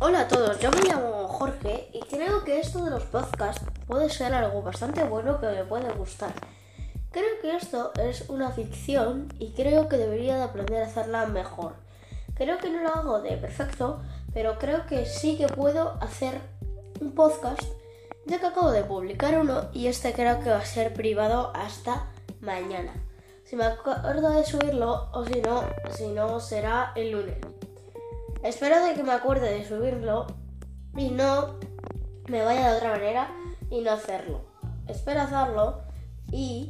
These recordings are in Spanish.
Hola a todos, yo me llamo Jorge y creo que esto de los podcasts puede ser algo bastante bueno que me puede gustar. Creo que esto es una ficción y creo que debería de aprender a hacerla mejor. Creo que no lo hago de perfecto, pero creo que sí que puedo hacer un podcast ya que acabo de publicar uno y este creo que va a ser privado hasta mañana. Si me acuerdo de subirlo o si no, si no será el lunes. Espero de que me acuerde de subirlo y no me vaya de otra manera y no hacerlo. Espero hacerlo y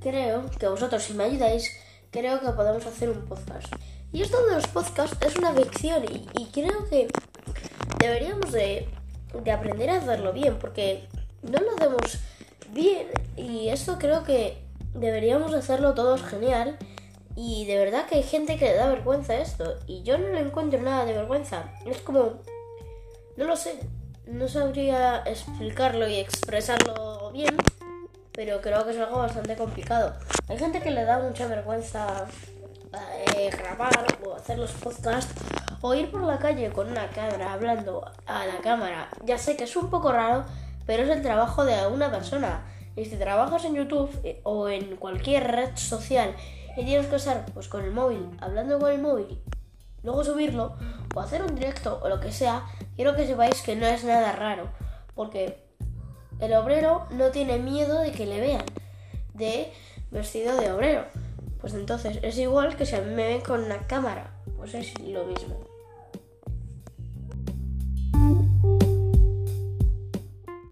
creo que vosotros si me ayudáis, creo que podemos hacer un podcast. Y esto de los podcasts es una ficción y, creo que deberíamos de, de aprender a hacerlo bien porque no lo hacemos bien y esto creo que deberíamos hacerlo todos genial y de verdad que hay gente que le da vergüenza esto y yo no le encuentro nada de vergüenza. Es como, no lo sé, no sabría explicarlo y expresarlo bien, pero creo que es algo bastante complicado. Hay gente que le da mucha vergüenza eh, grabar o hacer los podcasts o ir por la calle con una cámara hablando a la cámara. Ya sé que es un poco raro, pero es el trabajo de una persona. Y si trabajas en YouTube eh, o en cualquier red social y tienes que estar pues con el móvil, hablando con el móvil, luego subirlo o hacer un directo o lo que sea, quiero que sepáis que no es nada raro, porque el obrero no tiene miedo de que le vean de vestido de obrero. Pues entonces es igual que si a mí me ven con una cámara, pues es lo mismo.